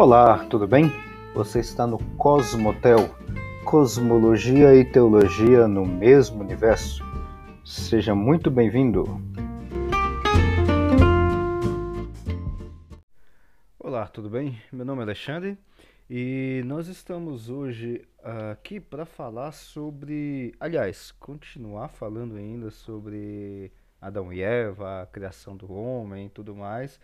Olá, tudo bem? Você está no Cosmotel, Cosmologia e Teologia no mesmo universo. Seja muito bem-vindo. Olá, tudo bem? Meu nome é Alexandre e nós estamos hoje aqui para falar sobre, aliás, continuar falando ainda sobre Adão e Eva, a criação do homem e tudo mais.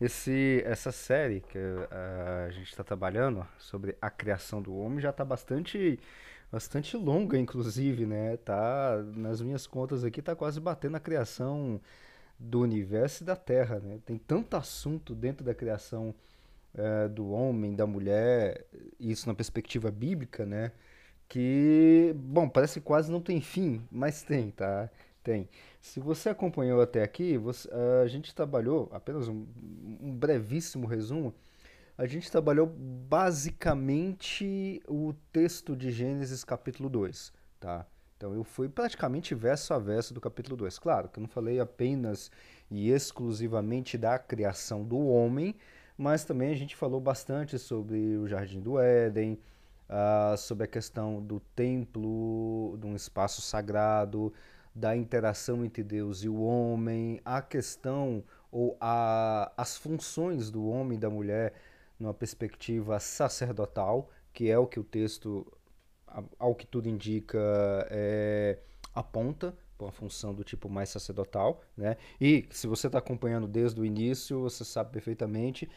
Esse, essa série que uh, a gente está trabalhando sobre a criação do homem já está bastante, bastante longa, inclusive, né? Tá, nas minhas contas aqui, está quase batendo a criação do universo e da Terra, né? Tem tanto assunto dentro da criação uh, do homem, da mulher, isso na perspectiva bíblica, né? Que, bom, parece que quase não tem fim, mas tem, tá? Tem. Se você acompanhou até aqui, você, a gente trabalhou, apenas um, um, brevíssimo resumo, a gente trabalhou basicamente o texto de Gênesis capítulo 2, tá? Então eu fui praticamente verso a verso do capítulo 2. Claro que eu não falei apenas e exclusivamente da criação do homem, mas também a gente falou bastante sobre o Jardim do Éden, uh, sobre a questão do templo, de um espaço sagrado, da interação entre Deus e o homem, a questão ou a, as funções do homem e da mulher numa perspectiva sacerdotal, que é o que o texto, ao que tudo indica, é, aponta para uma função do tipo mais sacerdotal, né? E se você está acompanhando desde o início, você sabe perfeitamente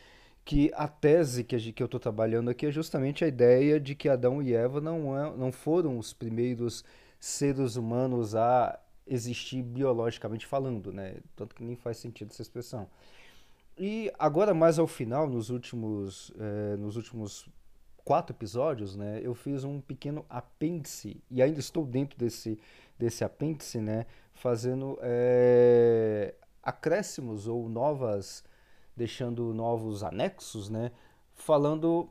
que a tese que, eu estou trabalhando aqui é justamente a ideia de que Adão e Eva não, é, não foram os primeiros seres humanos a existir biologicamente falando, né? Tanto que nem faz sentido essa expressão. E agora mais ao final, nos últimos, é, nos últimos quatro episódios, né, eu fiz um pequeno apêndice e ainda estou dentro desse desse apêndice, né, fazendo é, acréscimos ou novas, deixando novos anexos, né, falando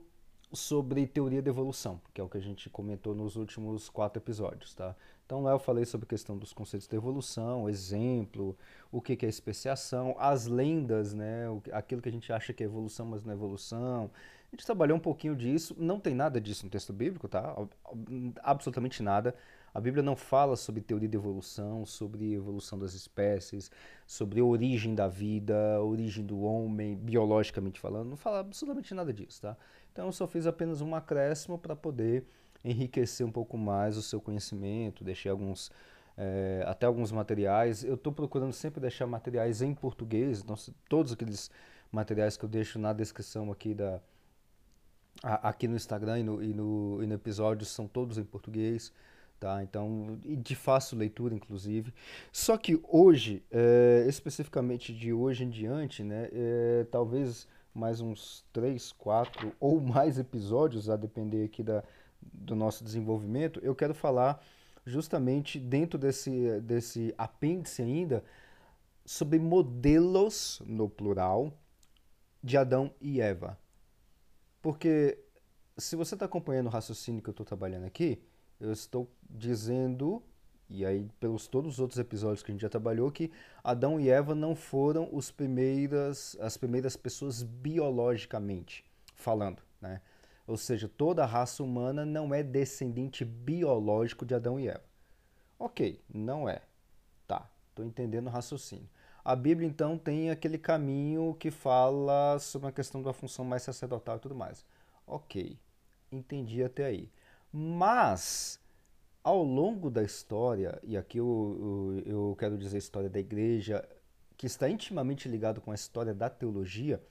sobre teoria da evolução, que é o que a gente comentou nos últimos quatro episódios, tá? Então lá eu falei sobre a questão dos conceitos de evolução, exemplo, o que é especiação, as lendas, né, aquilo que a gente acha que é evolução, mas não é evolução. A gente trabalhou um pouquinho disso, não tem nada disso no texto bíblico, tá? Absolutamente nada. A Bíblia não fala sobre teoria de evolução, sobre evolução das espécies, sobre origem da vida, origem do homem, biologicamente falando, não fala absolutamente nada disso, tá? Então eu só fiz apenas um acréscimo para poder enriquecer um pouco mais o seu conhecimento, deixei alguns é, até alguns materiais. Eu estou procurando sempre deixar materiais em português, então todos aqueles materiais que eu deixo na descrição aqui da aqui no Instagram e no, e no, e no episódio são todos em português, tá? Então, de fácil leitura, inclusive. Só que hoje, é, especificamente de hoje em diante, né, é, talvez mais uns três, quatro ou mais episódios, a depender aqui da, do nosso desenvolvimento, eu quero falar justamente dentro desse, desse apêndice ainda sobre modelos, no plural, de Adão e Eva. Porque se você está acompanhando o raciocínio que eu estou trabalhando aqui, eu estou dizendo, e aí pelos todos os outros episódios que a gente já trabalhou, que Adão e Eva não foram os primeiras, as primeiras pessoas biologicamente falando, né? Ou seja, toda a raça humana não é descendente biológico de Adão e Eva. Ok, não é. Tá, estou entendendo o raciocínio. A Bíblia, então, tem aquele caminho que fala sobre a questão da função mais sacerdotal e tudo mais. Ok, entendi até aí. Mas, ao longo da história, e aqui eu, eu, eu quero dizer a história da igreja, que está intimamente ligado com a história da teologia,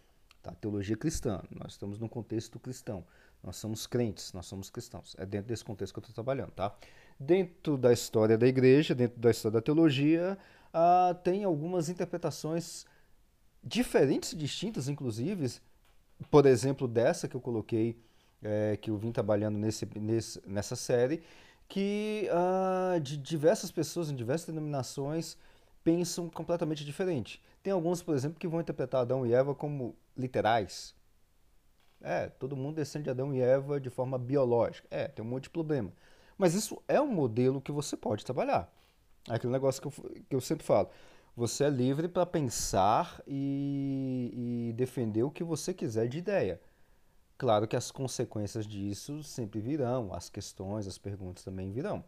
tá? teologia cristã, nós estamos num contexto cristão. Nós somos crentes, nós somos cristãos. É dentro desse contexto que eu estou trabalhando, tá? Dentro da história da igreja, dentro da história da teologia, ah, tem algumas interpretações diferentes e distintas, inclusive, por exemplo, dessa que eu coloquei, é, que eu vim trabalhando nesse, nesse, nessa série, que ah, de diversas pessoas em diversas denominações pensam completamente diferente. Tem alguns, por exemplo, que vão interpretar Adão e Eva como literais, é, todo mundo descende de Adão e Eva de forma biológica. É, tem um monte de problema. Mas isso é um modelo que você pode trabalhar. É aquele negócio que eu, que eu sempre falo. Você é livre para pensar e, e, defender o que você quiser de ideia. Claro que as consequências disso sempre virão, as questões, as perguntas também virão.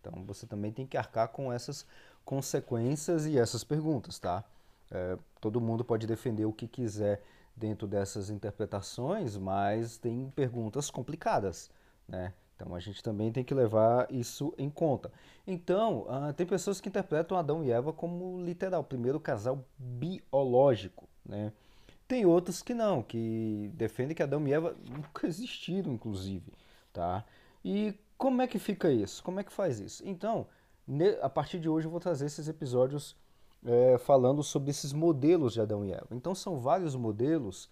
Então você também tem que arcar com essas consequências e essas perguntas, tá? É, todo mundo pode defender o que quiser dentro dessas interpretações, mas tem perguntas complicadas, né? Então a gente também tem que levar isso em conta. Então, uh, tem pessoas que interpretam Adão e Eva como literal, primeiro casal biológico, né? Tem outros que não, que defendem que Adão e Eva nunca existiram, inclusive, tá? E como é que fica isso? Como é que faz isso? Então, a partir de hoje eu vou trazer esses episódios é, falando sobre esses modelos de Adão e Eva. Então são vários modelos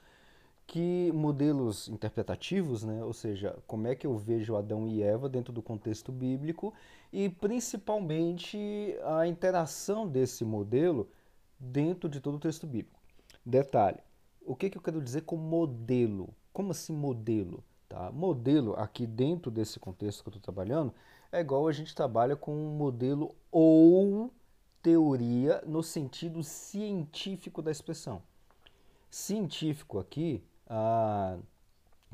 que modelos interpretativos, né? ou seja, como é que eu vejo Adão e Eva dentro do contexto bíblico e principalmente a interação desse modelo dentro de todo o texto bíblico. Detalhe, o que, que eu quero dizer com modelo? Como assim modelo? Tá? Modelo, aqui dentro desse contexto que eu estou trabalhando, é igual a gente trabalha com um modelo ou teoria no sentido científico da expressão. Científico aqui, ah,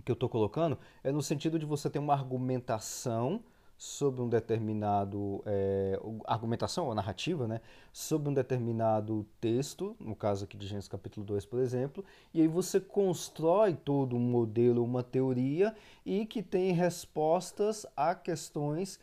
que eu estou colocando, é no sentido de você ter uma argumentação sobre um determinado é, argumentação ou narrativa, né, sobre um determinado texto, no caso aqui de Gênesis capítulo 2, por exemplo, e aí você constrói todo um modelo, uma teoria e que tem respostas a questões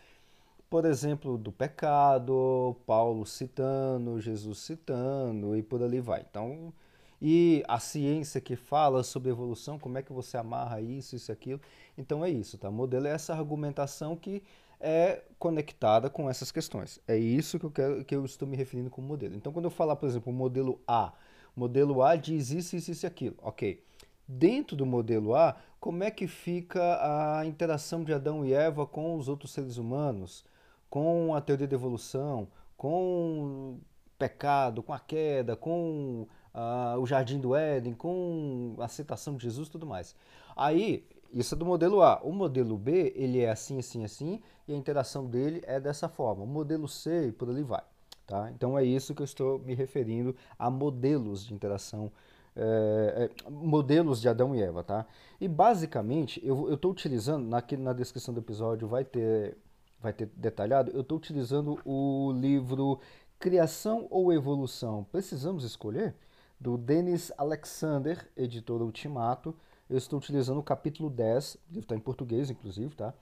por exemplo, do pecado, Paulo citando, Jesus citando e por ali vai. Então, e a ciência que fala sobre evolução, como é que você amarra isso, isso aquilo. Então é isso, tá? O modelo é essa argumentação que é conectada com essas questões. É isso que eu, quero, que eu estou me referindo como modelo. Então, quando eu falar, por exemplo, o modelo A, modelo A diz isso, isso, isso e aquilo. Ok. Dentro do modelo A, como é que fica a interação de Adão e Eva com os outros seres humanos? Com a teoria da evolução, com o pecado, com a queda, com uh, o jardim do Éden, com a citação de Jesus e tudo mais. Aí, isso é do modelo A. O modelo B, ele é assim, assim, assim, e a interação dele é dessa forma. O modelo C e por ali vai. Tá? Então é isso que eu estou me referindo a modelos de interação, é, é, modelos de Adão e Eva. Tá? E basicamente, eu estou utilizando, na, na descrição do episódio vai ter vai ter detalhado, eu estou utilizando o livro Criação ou Evolução? Precisamos escolher? Do Denis Alexander, editora Ultimato. Eu estou utilizando o capítulo 10, o livro está em português, inclusive, tá?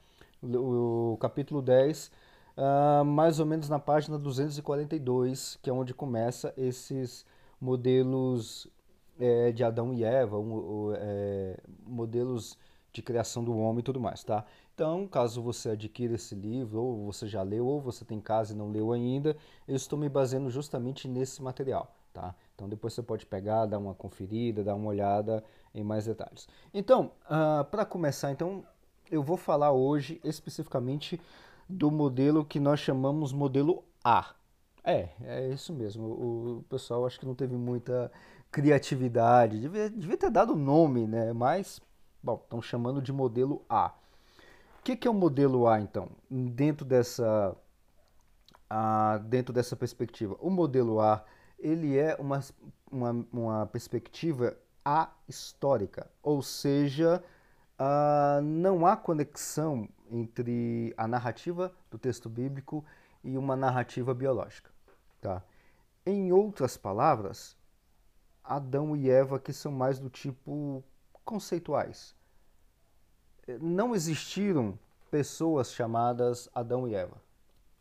O, o capítulo 10, uh, ah, mais ou menos na página 242, que é onde começa esses modelos é, de Adão e Eva, um, é, modelos de criação do homem e tudo mais, tá? Então, caso você adquira esse livro, ou você já leu, ou você tem em casa e não leu ainda, eu estou me baseando justamente nesse material, tá? Então, depois você pode pegar, dar uma conferida, dar uma olhada em mais detalhes. Então, uh, ah, para começar, então, eu vou falar hoje especificamente do modelo que nós chamamos modelo A. É, é isso mesmo. O, pessoal acho que não teve muita criatividade, devia, devia ter dado nome, né? Mas, bom, estão chamando de modelo A. O que, que é o modelo A, então, dentro dessa, dentro dessa perspectiva? O modelo A ele é uma, uma, uma perspectiva ahistórica, ou seja, não há conexão entre a narrativa do texto bíblico e uma narrativa biológica. Tá? Em outras palavras, Adão e Eva que são mais do tipo conceituais não existiram pessoas chamadas Adão e Eva,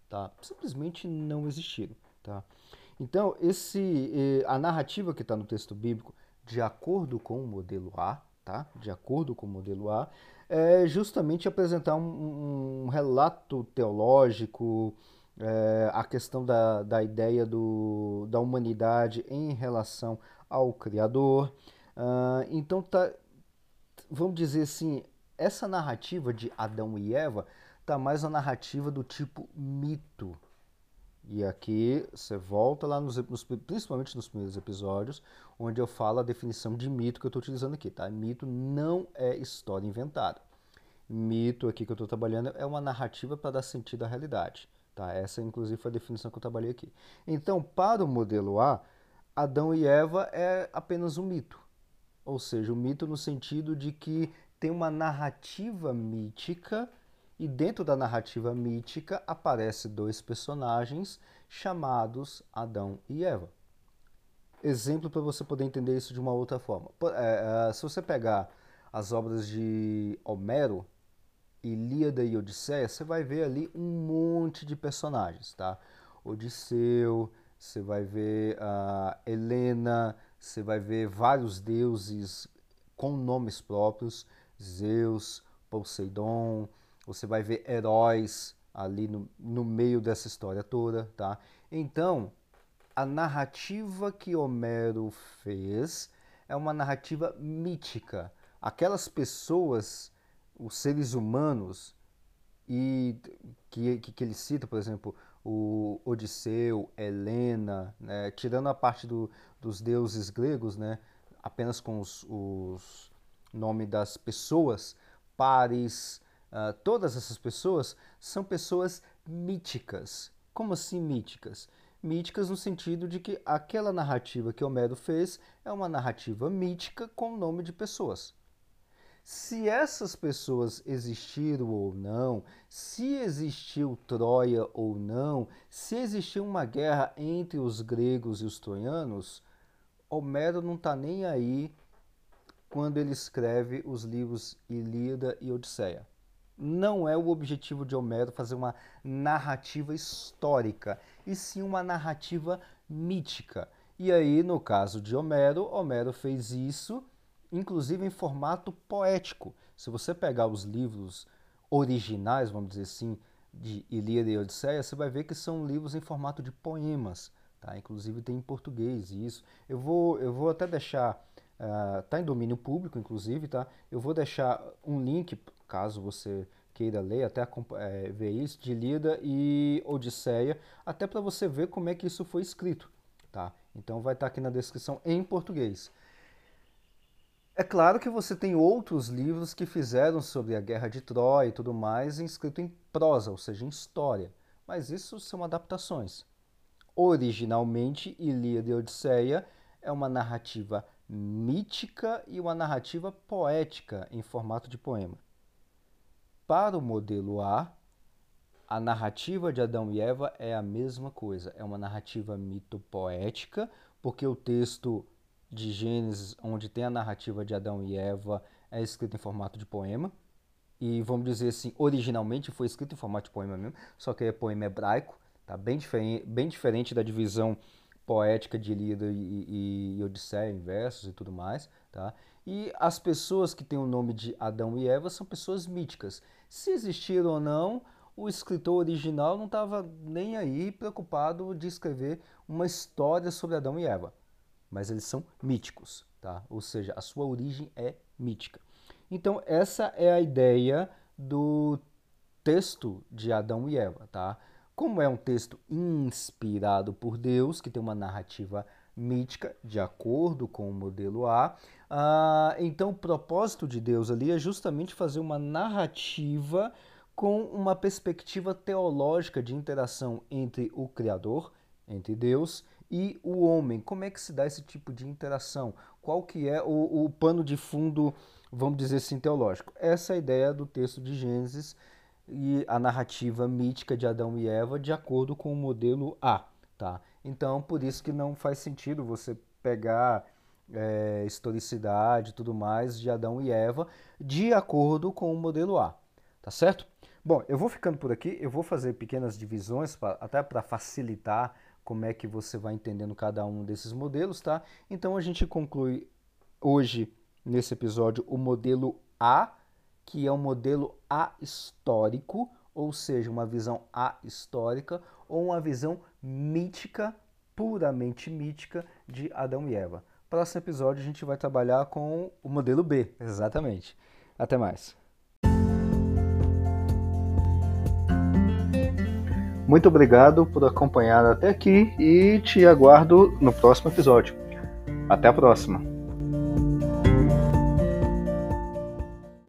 tá? Simplesmente não existiram, tá? Então, esse, eh, a narrativa que está no texto bíblico, de acordo com o modelo A, tá? De acordo com o modelo A, é justamente apresentar um, um relato teológico, é, a questão da, da ideia do, da humanidade em relação ao Criador. Uh, então, tá, vamos dizer assim, essa narrativa de Adão e Eva tá mais uma narrativa do tipo mito. E aqui você volta lá, nos, nos, principalmente nos primeiros episódios, onde eu falo a definição de mito que eu estou utilizando aqui. Tá? Mito não é história inventada. Mito aqui que eu estou trabalhando é uma narrativa para dar sentido à realidade. Tá? Essa, inclusive, foi a definição que eu trabalhei aqui. Então, para o modelo A, Adão e Eva é apenas um mito. Ou seja, um mito no sentido de que tem uma narrativa mítica e dentro da narrativa mítica aparecem dois personagens chamados Adão e Eva. Exemplo para você poder entender isso de uma outra forma. É, é, se você pegar as obras de Homero, Ilíada e Odisseia, você vai ver ali um monte de personagens, tá? Odisseu, você vai ver a uh, Helena, você vai ver vários deuses com nomes próprios, Zeus, Poseidon, você vai ver heróis ali no, no meio dessa história toda, tá? Então, a narrativa que Homero fez é uma narrativa mítica. Aquelas pessoas, os seres humanos, e que, que, que ele cita, por exemplo, o Odisseu, Helena, né? tirando a parte do, dos deuses gregos, né? apenas com os, os nomes das pessoas, Paris, Uh, todas essas pessoas são pessoas míticas. Como assim míticas? Míticas no sentido de que aquela narrativa que Homero fez é uma narrativa mítica com o nome de pessoas. Se essas pessoas existiram ou não, se existiu Troia ou não, se existiu uma guerra entre os gregos e os troianos, Homero não está nem aí quando ele escreve os livros Ilíada e Odisseia não é o objetivo de Homero fazer uma narrativa histórica, e sim uma narrativa mítica. E aí, no caso de Homero, Homero fez isso, inclusive em formato poético. Se você pegar os livros originais, vamos dizer assim, de Ilíada e Odisseia, você vai ver que são livros em formato de poemas. Tá? Inclusive tem em português isso. Eu vou, eu vou até deixar, uh, tá em domínio público, inclusive, tá? Eu vou deixar um link caso você queira ler, até é, ver isso, de Lida e Odisseia, até para você ver como é que isso foi escrito. Tá? Então vai estar tá aqui na descrição em português. É claro que você tem outros livros que fizeram sobre a Guerra de Troia e tudo mais, escrito em prosa, ou seja, em história. Mas isso são adaptações. Originalmente, Ilíada e Odisseia é uma narrativa mítica e uma narrativa poética em formato de poema. Para o modelo A, a narrativa de Adão e Eva é a mesma coisa, é uma narrativa mitopoética, porque o texto de Gênesis, onde tem a narrativa de Adão e Eva, é escrito em formato de poema. E vamos dizer assim, originalmente foi escrito em formato de poema mesmo, só que é poema hebraico, tá? bem, diferente, bem diferente da divisão poética de Ilíada e, e, e Odisseia em versos e tudo mais. Tá? E as pessoas que têm o nome de Adão e Eva são pessoas míticas. Se existiram ou não, o escritor original não estava nem aí preocupado de escrever uma história sobre Adão e Eva. Mas eles são míticos, tá? Ou seja, a sua origem é mítica. Então, essa é a ideia do texto de Adão e Eva, tá? Como é um texto inspirado por Deus, que tem uma narrativa mítica, de acordo com o modelo A. Ah, então, o propósito de Deus ali é justamente fazer uma narrativa com uma perspectiva teológica de interação entre o Criador, entre Deus, e o homem. Como é que se dá esse tipo de interação? Qual que é o, o pano de fundo, vamos dizer assim, teológico? Essa é a ideia do texto de Gênesis e a narrativa mítica de Adão e Eva de acordo com o modelo A. Tá? Então, por isso que não faz sentido você pegar é, historicidade e tudo mais de Adão e Eva de acordo com o modelo A. Tá certo? Bom, eu vou ficando por aqui, eu vou fazer pequenas divisões pra, até para facilitar como é que você vai entendendo cada um desses modelos, tá? Então a gente conclui hoje nesse episódio o modelo A, que é um modelo A histórico, ou seja, uma visão A histórica ou uma visão mítica, puramente mítica, de Adão e Eva. Próximo episódio a gente vai trabalhar com o modelo B, exatamente. Até mais. Muito obrigado por acompanhar até aqui e te aguardo no próximo episódio. Até a próxima!